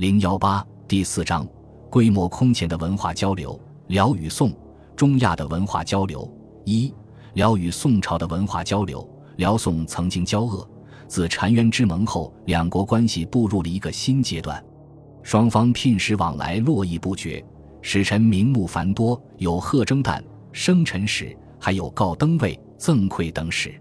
零幺八第四章，规模空前的文化交流。辽与宋、中亚的文化交流。一、辽与宋朝的文化交流。辽宋曾经交恶，自澶渊之盟后，两国关系步入了一个新阶段，双方聘使往来络绎不绝，使臣名目繁多，有贺征旦、生辰使，还有告登位、赠馈等使。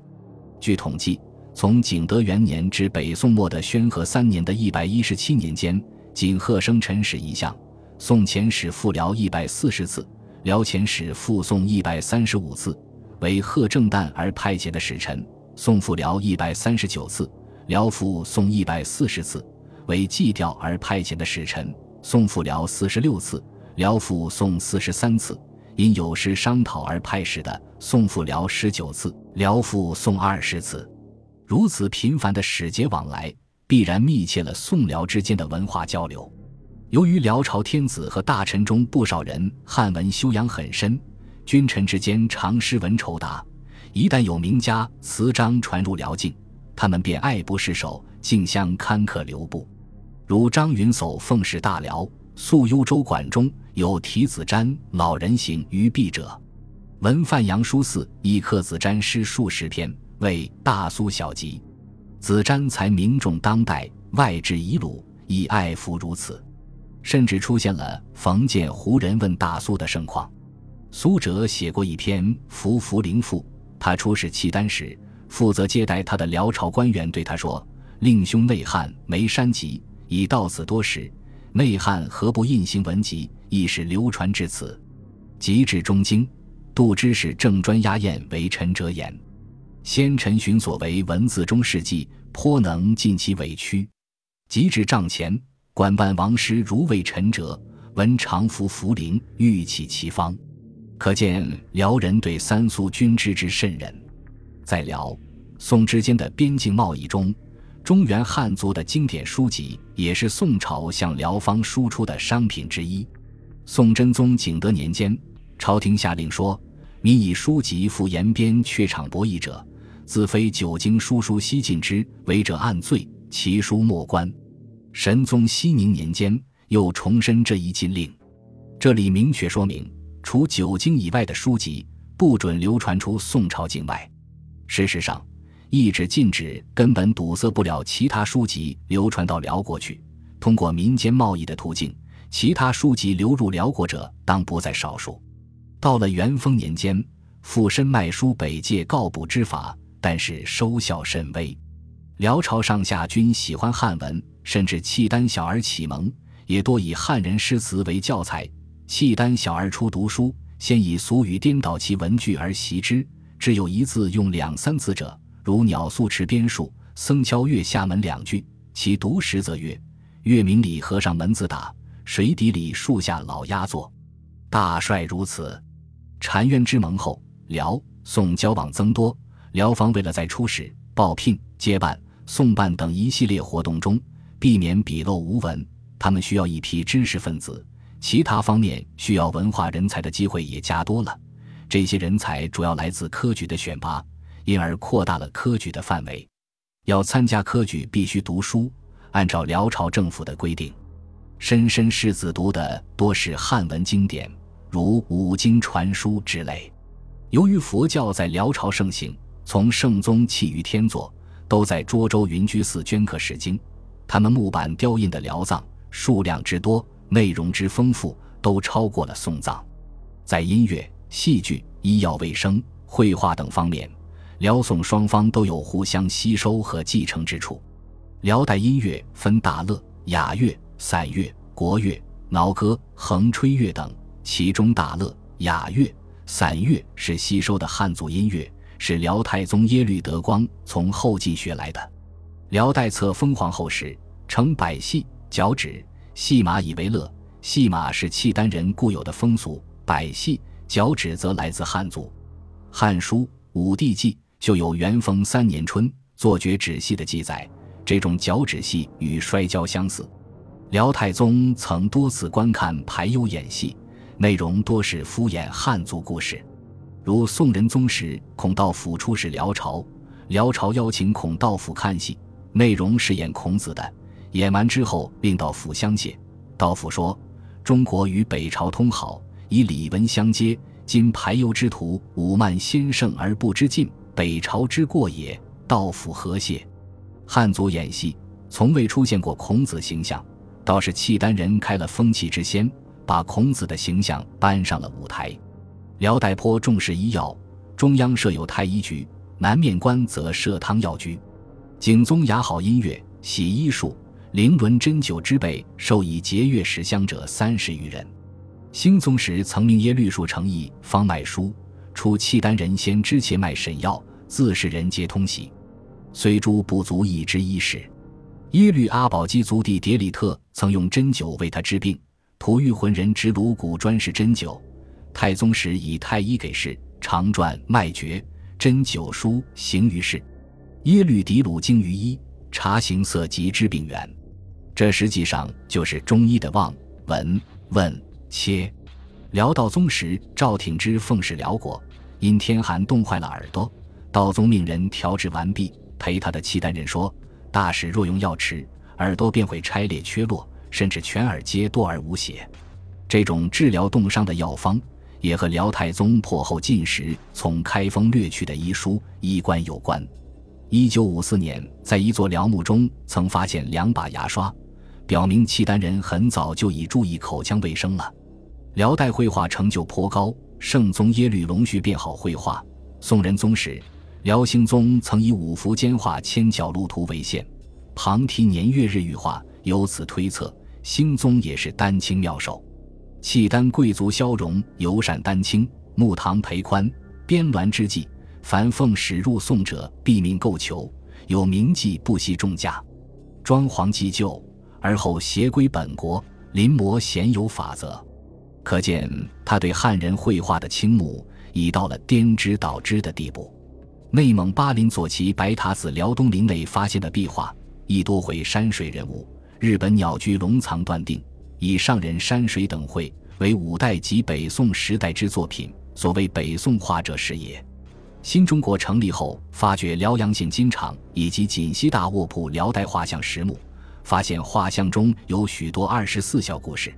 据统计，从景德元年至北宋末的宣和三年的一百一十七年间。仅贺生辰使一项，宋遣使赴辽一百四十次，辽遣使赴宋一百三十五次；为贺正旦而派遣的使臣，宋赴辽一百三十九次，辽赴宋一百四十次；为祭调而派遣的使臣，宋赴辽四十六次，辽赴宋四十三次；因有事商讨而派使的，宋赴辽十九次，辽赴宋二十次。如此频繁的使节往来。必然密切了宋辽之间的文化交流。由于辽朝天子和大臣中不少人汉文修养很深，君臣之间常诗文酬答，一旦有名家词章传入辽境，他们便爱不释手，竞相刊刻留步。如张云叟奉使大辽，宿幽州馆中，有题子瞻老人行于壁者，闻范阳书肆亦刻子瞻诗数十篇，为《大苏小集》。子瞻才名重当代，外至遗鲁，亦爱服如此。甚至出现了冯建胡人问大苏的盛况。苏辙写过一篇《伏伏灵赋》，他出使契丹时，负责接待他的辽朝官员对他说：“令兄内汉没山籍，已到此多时，内汉何不印行文集，亦是流传至此？”及至中京，杜之使郑专押宴为臣者言。先陈寻所为文字中事迹，颇能尽其委屈。及至帐前，管办王师如为陈者，闻常服茯苓，欲起其方。可见辽人对三苏均知之甚仁。在辽宋之间的边境贸易中，中原汉族的经典书籍也是宋朝向辽方输出的商品之一。宋真宗景德年间，朝廷下令说：“民以书籍赴延边榷场博弈者。”自非久经书书西进之，违者按罪，其书莫观。神宗熙宁年间又重申这一禁令，这里明确说明，除九经以外的书籍不准流传出宋朝境外。事实上，一纸禁止根本堵塞不了其他书籍流传到辽国去。通过民间贸易的途径，其他书籍流入辽国者当不在少数。到了元丰年间，附身卖书北界告捕之法。但是收效甚微，辽朝上下均喜欢汉文，甚至契丹小儿启蒙也多以汉人诗词为教材。契丹小儿初读书，先以俗语颠倒其文句而习之，只有一字用两三次者，如“鸟宿池边树，僧敲月下门”两句，其读时则曰：“月明里和尚门子打，水底里树下老鸦坐。”大帅如此。澶渊之盟后，辽宋交往增多。辽方为了在出使、报聘、接办、送办等一系列活动中避免笔漏无文，他们需要一批知识分子，其他方面需要文化人才的机会也加多了。这些人才主要来自科举的选拔，因而扩大了科举的范围。要参加科举，必须读书。按照辽朝政府的规定，莘莘士子读的多是汉文经典，如五经传书之类。由于佛教在辽朝盛行。从圣宗弃于天祚，都在涿州云居寺镌刻史经。他们木板雕印的辽藏数量之多，内容之丰富，都超过了宋藏。在音乐、戏剧、医药卫生、绘画等方面，辽宋双方都有互相吸收和继承之处。辽代音乐分大乐、雅乐、散乐、国乐、挠歌、横吹乐等，其中大乐、雅乐、散乐是吸收的汉族音乐。是辽太宗耶律德光从后晋学来的。辽代册封皇后时，称百戏、脚趾、戏马以为乐。戏马是契丹人固有的风俗，百戏、脚趾则来自汉族。《汉书·武帝纪》就有元丰三年春作绝止戏的记载。这种脚趾戏与摔跤相似。辽太宗曾多次观看排忧演戏，内容多是敷衍汉族故事。如宋仁宗时，孔道府出使辽朝，辽朝邀请孔道府看戏，内容是演孔子的，演完之后，并到府相谢。道府说：“中国与北朝通好，以礼文相接。今排忧之徒武慢先盛而不知进，北朝之过也。道府何谢？”汉族演戏从未出现过孔子形象，倒是契丹人开了风气之先，把孔子的形象搬上了舞台。辽代颇重视医药，中央设有太医局，南面官则设汤药局。景宗雅好音乐，喜医术，灵伦针灸之辈，授以节乐使香者三十余人。兴宗时曾命耶律树诚意方脉书，出契丹人先知切脉审药，自是人皆通习。虽诸不足以知医事。耶律阿保机族弟迭里特曾用针灸为他治病，吐玉浑人执颅骨专事针灸。太宗时以太医给事，常撰脉诀、针灸书行于世。耶律迪鲁精于医，察形色及知病源。这实际上就是中医的望、闻、问、切。辽道宗时，赵挺之奉使辽国，因天寒冻坏了耳朵，道宗命人调治完毕，陪他的契丹人说：“大使若用药吃，耳朵便会拆裂缺落，甚至全耳皆多而无血。”这种治疗冻伤的药方。也和辽太宗破后进时从开封掠去的医书医官有关。一九五四年，在一座辽墓中曾发现两把牙刷，表明契丹人很早就已注意口腔卫生了。辽代绘画成就颇高，圣宗耶律隆绪便好绘画。宋仁宗时，辽兴宗曾以五福兼画千角鹿图为限，旁题年月日玉画，由此推测，兴宗也是丹青妙手。契丹贵族萧荣尤善丹青，木堂裴宽编鸾之际，凡奉使入宋者，必命购求，有名妓不惜重价，装潢既旧，而后携归本国，临摹鲜有法则。可见他对汉人绘画的倾慕已到了颠之倒之的地步。内蒙巴林左旗白塔子辽东林内发现的壁画，亦多绘山水人物。日本鸟居龙藏断定。以上人山水等绘为五代及北宋时代之作品，所谓北宋画者是也。新中国成立后，发掘辽阳县金厂以及锦西大卧铺辽代画像实墓，发现画像中有许多二十四孝故事，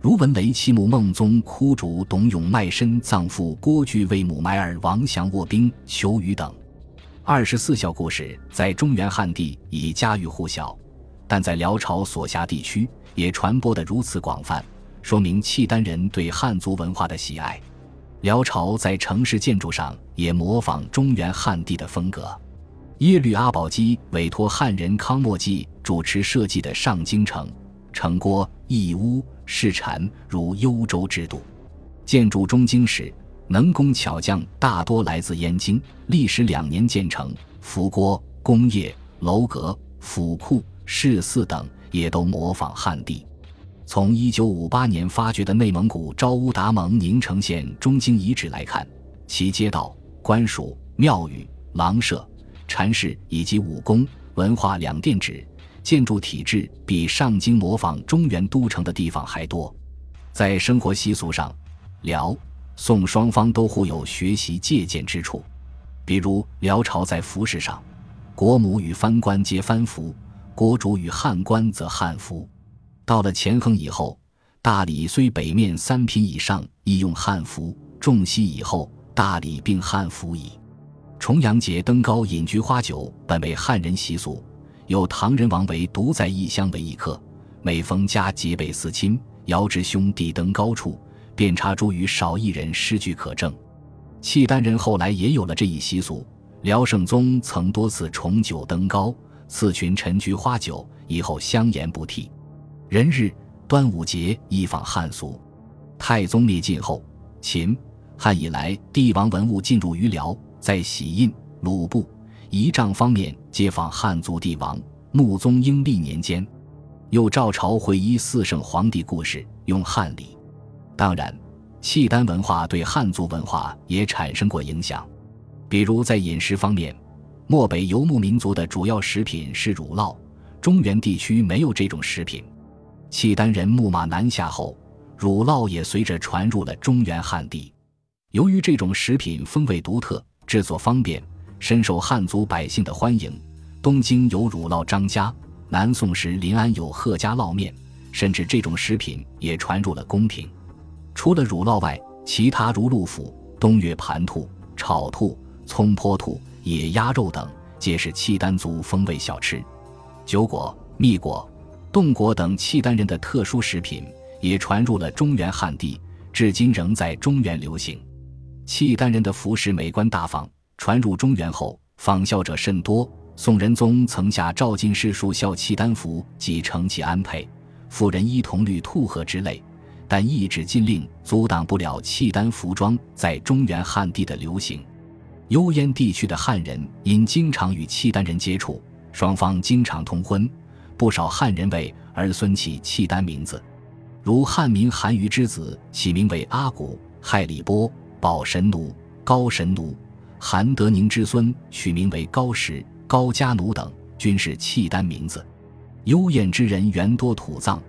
如文雷七墓孟宗哭竹董永卖身葬父郭巨为母埋儿王祥卧冰求雨等。二十四孝故事在中原汉地已家喻户晓，但在辽朝所辖地区。也传播得如此广泛，说明契丹人对汉族文化的喜爱。辽朝在城市建筑上也模仿中原汉地的风格。耶律阿保机委托汉人康莫济主持设计的上京城，城郭、义屋、市禅如幽州之都。建筑中京时，能工巧匠大多来自燕京，历时两年建成。福郭、工业、楼阁、府库、市寺等。也都模仿汉地。从一九五八年发掘的内蒙古昭乌达盟宁城县中京遗址来看，其街道、官署、庙宇、廊舍、禅室以及武功、文化两殿址建筑体制，比上京模仿中原都城的地方还多。在生活习俗上，辽、宋双方都互有学习借鉴之处。比如，辽朝在服饰上，国母与藩官皆藩服。国主与汉官则汉服，到了乾亨以后，大理虽北面三品以上亦用汉服，仲熙以后，大理并汉服矣。重阳节登高饮菊花酒，本为汉人习俗，有唐人王维独在异乡为异客，每逢佳节倍思亲，遥知兄弟登高处，遍插茱萸少一人诗句可证。契丹人后来也有了这一习俗，辽圣宗曾多次重九登高。赐群陈菊花酒，以后香言不替。人日、端午节亦仿汉俗。太宗灭晋后，秦、汉以来帝王文物进入于辽，在玺印、鲁布、仪仗方面皆仿汉族帝王。穆宗英历年间，又照朝回依四圣皇帝故事，用汉礼。当然，契丹文化对汉族文化也产生过影响，比如在饮食方面。漠北游牧民族的主要食品是乳酪，中原地区没有这种食品。契丹人牧马南下后，乳酪也随着传入了中原汉地。由于这种食品风味独特，制作方便，深受汉族百姓的欢迎。东京有乳酪张家，南宋时临安有贺家烙面，甚至这种食品也传入了宫廷。除了乳酪外，其他如鹿脯、东岳盘兔、炒兔、葱坡兔、野鸭肉等，皆是契丹族风味小吃。酒果、蜜果、冻果等契丹人的特殊食品也传入了中原汉地，至今仍在中原流行。契丹人的服饰美观大方，传入中原后，仿效者甚多。宋仁宗曾下诏禁士数效契丹服，即承其安配，妇人衣铜绿兔褐之类。但一纸禁令阻挡不了契丹服装在中原汉地的流行。幽燕地区的汉人因经常与契丹人接触，双方经常通婚，不少汉人为儿孙起契丹名字，如汉民韩愈之子起名为阿骨、亥里波、宝神奴、高神奴；韩德宁之孙取名为高石、高家奴等，均是契丹名字。幽燕之人原多土葬。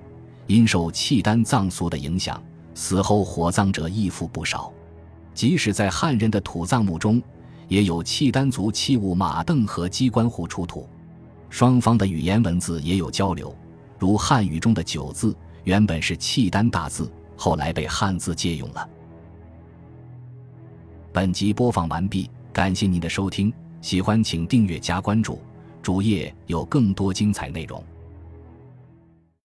因受契丹葬俗的影响，死后火葬者亦复不少。即使在汉人的土葬墓中，也有契丹族器物马镫和机关壶出土。双方的语言文字也有交流，如汉语中的“九”字原本是契丹大字，后来被汉字借用了。本集播放完毕，感谢您的收听，喜欢请订阅加关注，主页有更多精彩内容。